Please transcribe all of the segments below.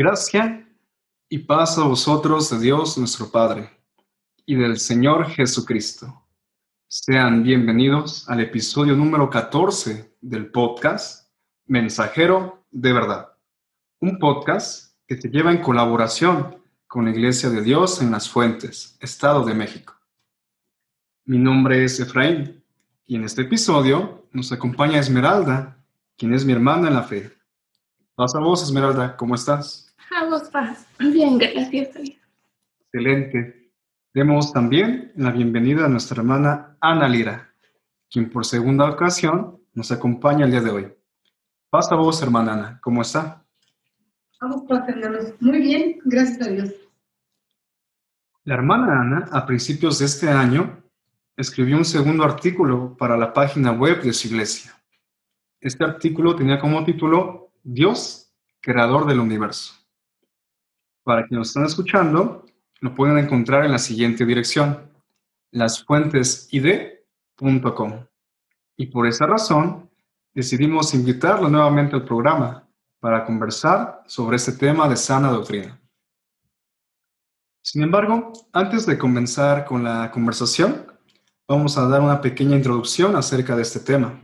Gracia y paz a vosotros de Dios nuestro Padre y del Señor Jesucristo. Sean bienvenidos al episodio número 14 del podcast Mensajero de Verdad, un podcast que se lleva en colaboración con la Iglesia de Dios en Las Fuentes, Estado de México. Mi nombre es Efraín y en este episodio nos acompaña Esmeralda, quien es mi hermana en la fe. Pasa vos, Esmeralda, ¿cómo estás? A vos, paz. Bien, gracias a Excelente. Demos también la bienvenida a nuestra hermana Ana Lira, quien por segunda ocasión nos acompaña el día de hoy. Pasa vos, hermana Ana, ¿cómo está? Vamos, paz, hermanos. Muy bien, gracias a Dios. La hermana Ana, a principios de este año, escribió un segundo artículo para la página web de su iglesia. Este artículo tenía como título Dios, creador del universo. Para quienes nos están escuchando, lo pueden encontrar en la siguiente dirección, lasfuentesid.com. Y por esa razón, decidimos invitarlo nuevamente al programa para conversar sobre este tema de sana doctrina. Sin embargo, antes de comenzar con la conversación, vamos a dar una pequeña introducción acerca de este tema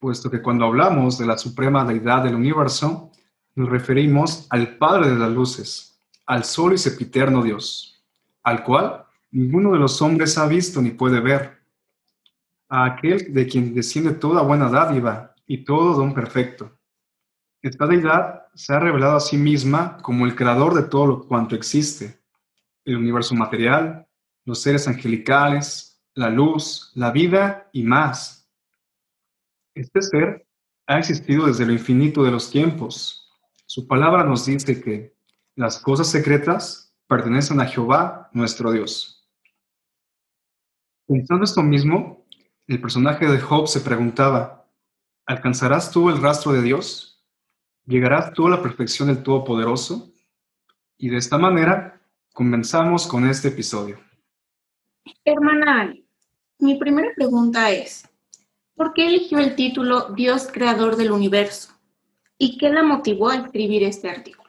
puesto que cuando hablamos de la suprema deidad del universo, nos referimos al Padre de las Luces, al Sol y sepiterno Dios, al cual ninguno de los hombres ha visto ni puede ver, a aquel de quien desciende toda buena dádiva y todo don perfecto. Esta deidad se ha revelado a sí misma como el creador de todo lo cuanto existe, el universo material, los seres angelicales, la luz, la vida y más este ser ha existido desde lo infinito de los tiempos. Su palabra nos dice que las cosas secretas pertenecen a Jehová, nuestro Dios. Pensando esto mismo, el personaje de Job se preguntaba, ¿alcanzarás tú el rastro de Dios? ¿Llegarás tú a la perfección del Todopoderoso? Y de esta manera comenzamos con este episodio. Hermana mi primera pregunta es, ¿Por qué eligió el título Dios creador del universo? ¿Y qué la motivó a escribir este artículo?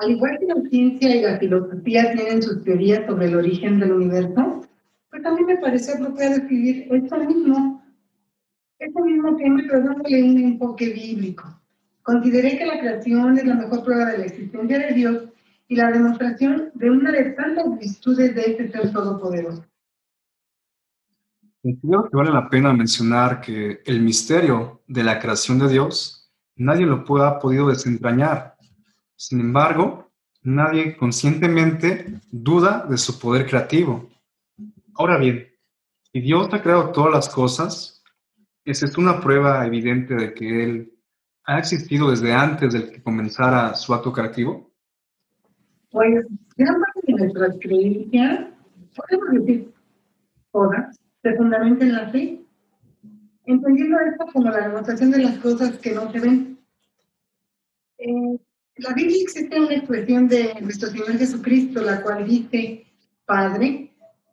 Al igual que la ciencia y la filosofía tienen sus teorías sobre el origen del universo, pues también me pareció apropiado escribir esto mismo, este mismo tema, pero dándole un enfoque bíblico. Consideré que la creación es la mejor prueba de la existencia de Dios y la demostración de una de tantas virtudes de este ser todopoderoso. Creo que vale la pena mencionar que el misterio de la creación de Dios nadie lo ha podido desentrañar. Sin embargo, nadie conscientemente duda de su poder creativo. Ahora bien, si Dios ha creado todas las cosas, ¿es esto una prueba evidente de que Él ha existido desde antes de que comenzara su acto creativo? Pues, gran parte de nuestras creencias, podemos decir todas, se en la fe, entendiendo esto como la demostración de las cosas que no se ven. La Biblia existe una expresión de nuestro Señor Jesucristo, la cual dice, Padre,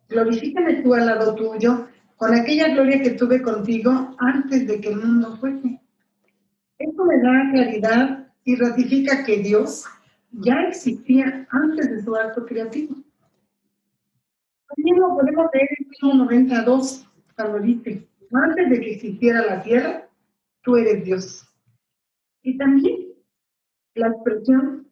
glorifícame tú al lado tuyo con aquella gloria que tuve contigo antes de que el mundo fuese. Esto me da claridad y ratifica que Dios ya existía antes de su acto creativo. También lo podemos ver en Salmo 92, cuando dice, antes de que existiera la tierra, tú eres Dios. Y también la expresión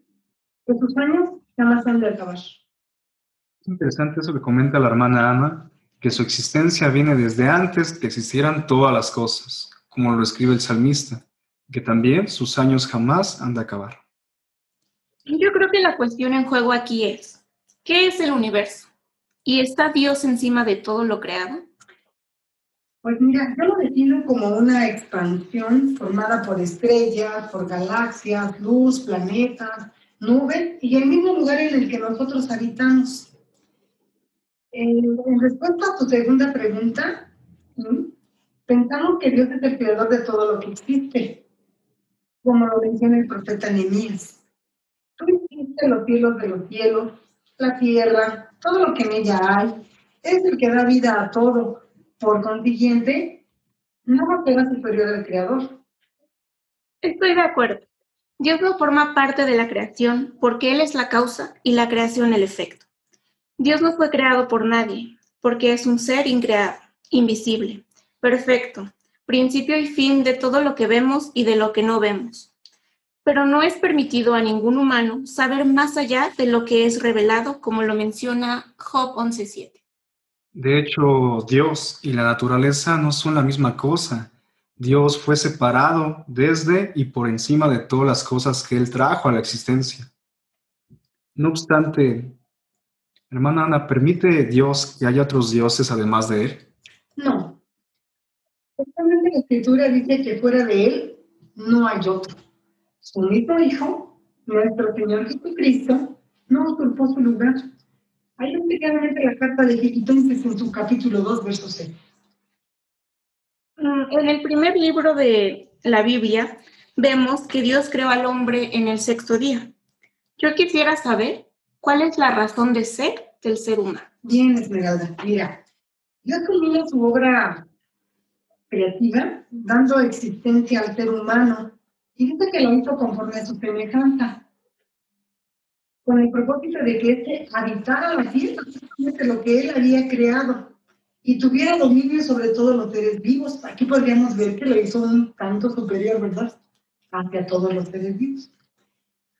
que sus años jamás han de acabar. Es interesante eso que comenta la hermana Ana, que su existencia viene desde antes que existieran todas las cosas, como lo escribe el salmista, que también sus años jamás han de acabar. Yo creo que la cuestión en juego aquí es, ¿qué es el universo? ¿Y está Dios encima de todo lo creado? Pues mira, yo lo defino como una expansión formada por estrellas, por galaxias, luz, planetas, nubes y el mismo lugar en el que nosotros habitamos. En, respuesta a tu segunda pregunta, pensamos que Dios es el creador de todo lo que existe, como lo menciona el profeta Nehemías. Tú hiciste los cielos de los cielos, la tierra, todo lo que en ella hay, es el que da vida a todo. Por consiguiente, no ser superior al Creador. Estoy de acuerdo. Dios no forma parte de la creación porque Él es la causa y la creación el efecto. Dios no fue creado por nadie porque es un ser increado, invisible, perfecto, principio y fin de todo lo que vemos y de lo que no vemos. Pero no es permitido a ningún humano saber más allá de lo que es revelado, como lo menciona Job 11.7. De hecho, Dios y la naturaleza no son la misma cosa. Dios fue separado desde y por encima de todas las cosas que Él trajo a la existencia. No obstante, hermana Ana, ¿permite Dios que haya otros dioses además de Él? No. Justamente la escritura dice que fuera de Él no hay otro. Su único Hijo, nuestro Señor Jesucristo, no usurpó su lugar. Hay un claramente la carta de Filipenses en su capítulo 2, verso 6. Mm, en el primer libro de la Biblia vemos que Dios creó al hombre en el sexto día. Yo quisiera saber cuál es la razón de ser del ser humano. Bien, Esmeralda. Mira, Dios culmina su obra creativa dando existencia al ser humano y dice que lo hizo conforme a su semejanza, con el propósito de que éste habitara la tierra, justamente lo que él había creado y tuviera dominio sobre todos los seres vivos. Aquí podríamos ver que lo hizo un tanto superior, ¿verdad? Hacia todos los seres vivos.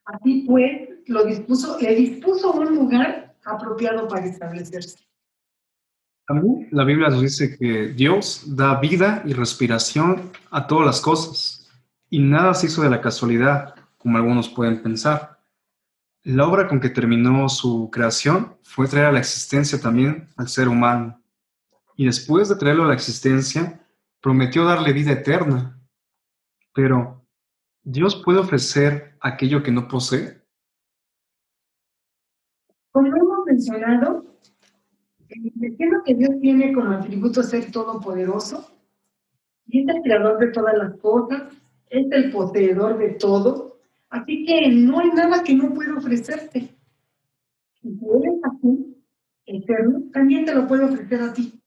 Así pues, lo dispuso, le dispuso un lugar apropiado para establecerse. También la Biblia nos dice que Dios da vida y respiración a todas las cosas y nada se hizo de la casualidad, como algunos pueden pensar. La obra con que terminó su creación fue traer a la existencia también al ser humano y después de traerlo a la existencia, prometió darle vida eterna. Pero, ¿Dios puede ofrecer aquello que no posee? Como hemos mencionado, diciendo que Dios tiene como atributo ser todopoderoso, y es el creador de todas las cosas, es el poseedor de todo, así que no hay nada que no pueda ofrecerte. Si también te lo puede ofrecer a ti.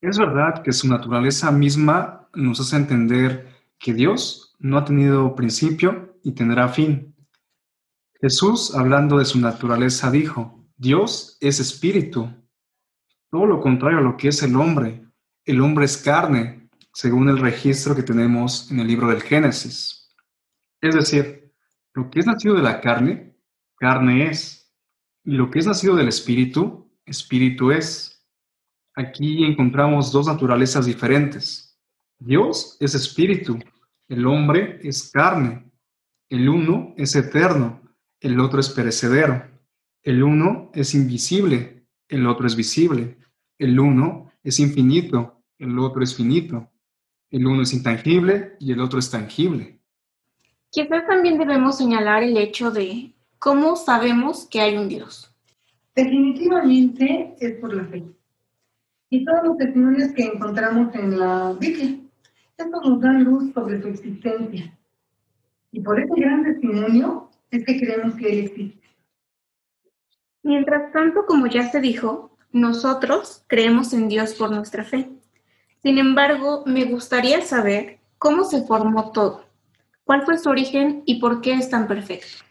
Es verdad que su naturaleza misma nos hace entender que Dios no ha tenido principio y tendrá fin. Jesús, hablando de su naturaleza, dijo, Dios es espíritu. Todo lo contrario a lo que es el hombre. El hombre es carne, según el registro que tenemos en el libro del Génesis. Es decir, lo que es nacido de la carne, carne es. Y lo que es nacido del espíritu, espíritu es. Aquí encontramos dos naturalezas diferentes. Dios es espíritu, el hombre es carne. El uno es eterno, el otro es perecedero. El uno es invisible, el otro es visible. El uno es infinito, el otro es finito. El uno es intangible y el otro es tangible. Quizás también debemos señalar el hecho de cómo sabemos que hay un Dios. Definitivamente es por la fe y todos los testimonios que encontramos en la Biblia. Esto nos da luz sobre su existencia. Y por ese gran testimonio es que creemos que Él existe. Mientras tanto, como ya se dijo, nosotros creemos en Dios por nuestra fe. Sin embargo, me gustaría saber cómo se formó todo, cuál fue su origen y por qué es tan perfecto.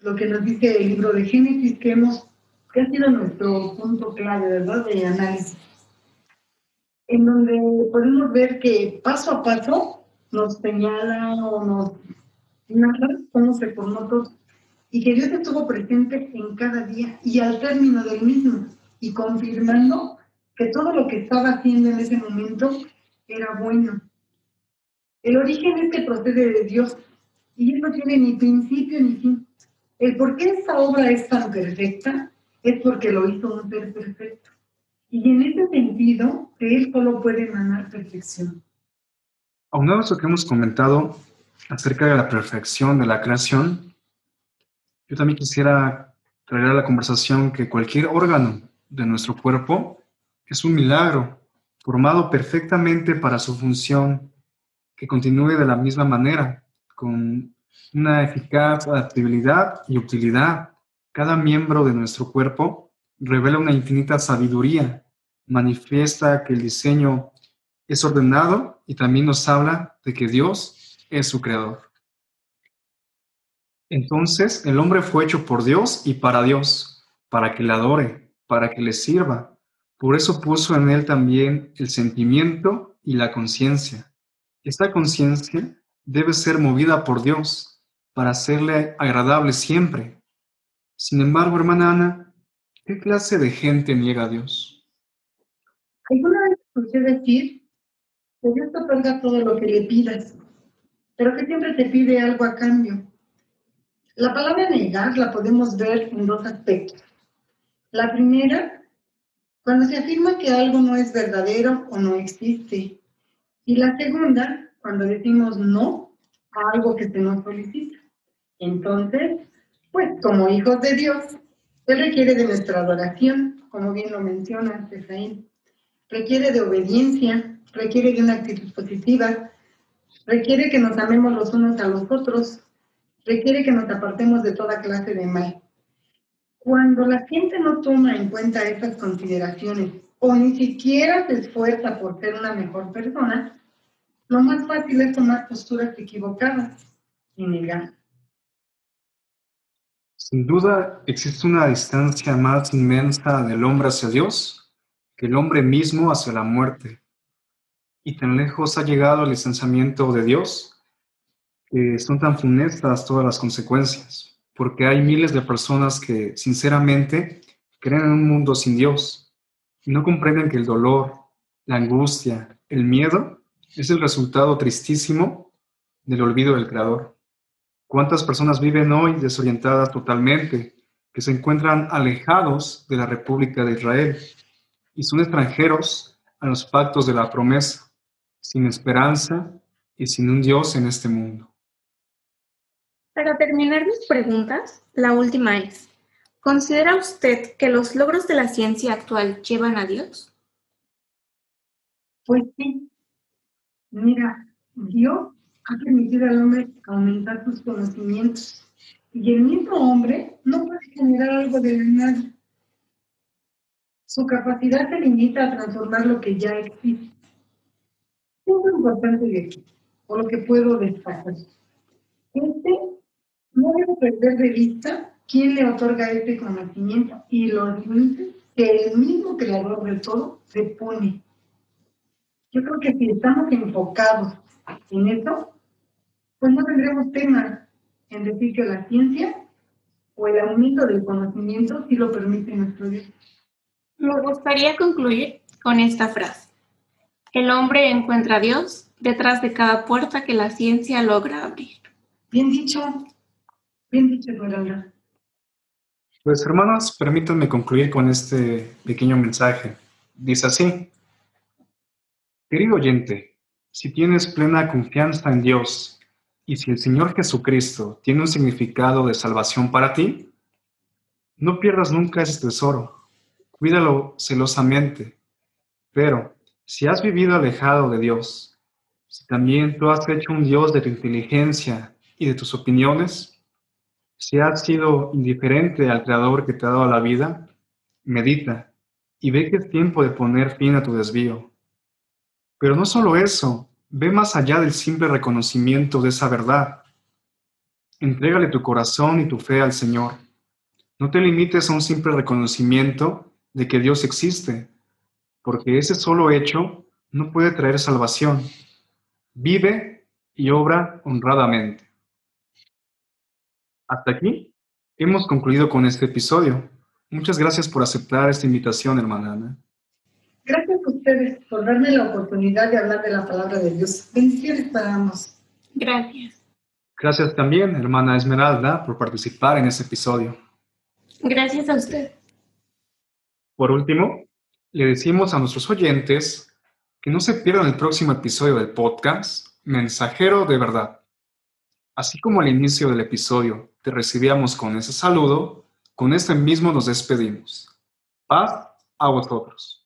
Lo que nos dice el libro de Génesis, que, hemos, que ha sido nuestro punto clave, ¿verdad?, de análisis en donde podemos ver que paso a paso nos señala o nos narra cómo se formó todo y que Dios estuvo presente en cada día y al término del mismo y confirmando que todo lo que estaba haciendo en ese momento era bueno. El origen es que procede de Dios y Él no tiene ni principio ni fin. El por qué esta obra es tan perfecta es porque lo hizo un ser perfecto. Y en ese sentido, Él solo puede emanar perfección. Aunado a eso que hemos comentado acerca de la perfección de la creación, yo también quisiera traer a la conversación que cualquier órgano de nuestro cuerpo es un milagro formado perfectamente para su función, que continúe de la misma manera, con una eficaz adaptabilidad y utilidad. Cada miembro de nuestro cuerpo revela una infinita sabiduría manifiesta que el diseño es ordenado y también nos habla de que Dios es su creador. Entonces el hombre fue hecho por Dios y para Dios, para que le adore, para que le sirva. Por eso puso en él también el sentimiento y la conciencia. Esta conciencia debe ser movida por Dios para hacerle agradable siempre. Sin embargo, hermana Ana, ¿qué clase de gente niega a Dios? ¿Alguna vez escuché decir que Dios te otorga todo lo que le pidas, pero que siempre te pide algo a cambio? La palabra negar la podemos ver en dos aspectos. La primera, cuando se afirma que algo no es verdadero o no existe. Y la segunda, cuando decimos no a algo que se nos solicita. Entonces, pues como hijos de Dios, se requiere de nuestra adoración, como bien lo menciona Efraín. Requiere de obediencia, requiere de una actitud positiva, requiere que nos amemos los unos a los otros, requiere que nos apartemos de toda clase de mal. Cuando la gente no toma en cuenta esas consideraciones o ni siquiera se esfuerza por ser una mejor persona, lo más fácil es tomar posturas equivocadas y negar. Sin duda existe una distancia más inmensa del hombre hacia Dios que el hombre mismo hacia la muerte. Y tan lejos ha llegado el distanciamiento de Dios que son tan funestas todas las consecuencias, porque hay miles de personas que sinceramente creen en un mundo sin Dios y no comprenden que el dolor, la angustia, el miedo es el resultado tristísimo del olvido del Creador. ¿Cuántas personas viven hoy desorientadas totalmente, que se encuentran alejados de la República de Israel y son extranjeros a los pactos de la promesa, sin esperanza y sin un Dios en este mundo? Para terminar mis preguntas, la última es, ¿considera usted que los logros de la ciencia actual llevan a Dios? Pues sí. Mira, Dios ha permitido al hombre aumentar sus conocimientos y el mismo hombre no puede generar algo de nada. Su capacidad se limita a transformar lo que ya existe. ¿Qué es lo importante de? O lo que puedo destacar. Este no debe perder de vista quién le otorga este conocimiento y los límites que el mismo creador de todo se pone. Yo creo que si estamos enfocados en eso, pues no tendremos tema en decir que la ciencia o el aumento del conocimiento sí lo permite nuestro Dios. Me gustaría concluir con esta frase. El hombre encuentra a Dios detrás de cada puerta que la ciencia logra abrir. Bien dicho. Bien dicho, Pues hermanos, permítanme concluir con este pequeño mensaje. Dice así, querido oyente, si tienes plena confianza en Dios y si el Señor Jesucristo tiene un significado de salvación para ti, no pierdas nunca ese tesoro, cuídalo celosamente. Pero si has vivido alejado de Dios, si también tú has hecho un Dios de tu inteligencia y de tus opiniones, si has sido indiferente al Creador que te ha dado la vida, medita y ve que es tiempo de poner fin a tu desvío. Pero no solo eso, ve más allá del simple reconocimiento de esa verdad. Entrégale tu corazón y tu fe al Señor. No te limites a un simple reconocimiento de que Dios existe, porque ese solo hecho no puede traer salvación. Vive y obra honradamente. Hasta aquí hemos concluido con este episodio. Muchas gracias por aceptar esta invitación, hermana Ana. Gracias a ustedes por darme la oportunidad de hablar de la palabra de Dios. Bendiciones para ambos. Gracias. Gracias también, hermana Esmeralda, por participar en este episodio. Gracias a usted. Por último, le decimos a nuestros oyentes que no se pierdan el próximo episodio del podcast Mensajero de Verdad. Así como al inicio del episodio te recibíamos con ese saludo, con este mismo nos despedimos. Paz a vosotros.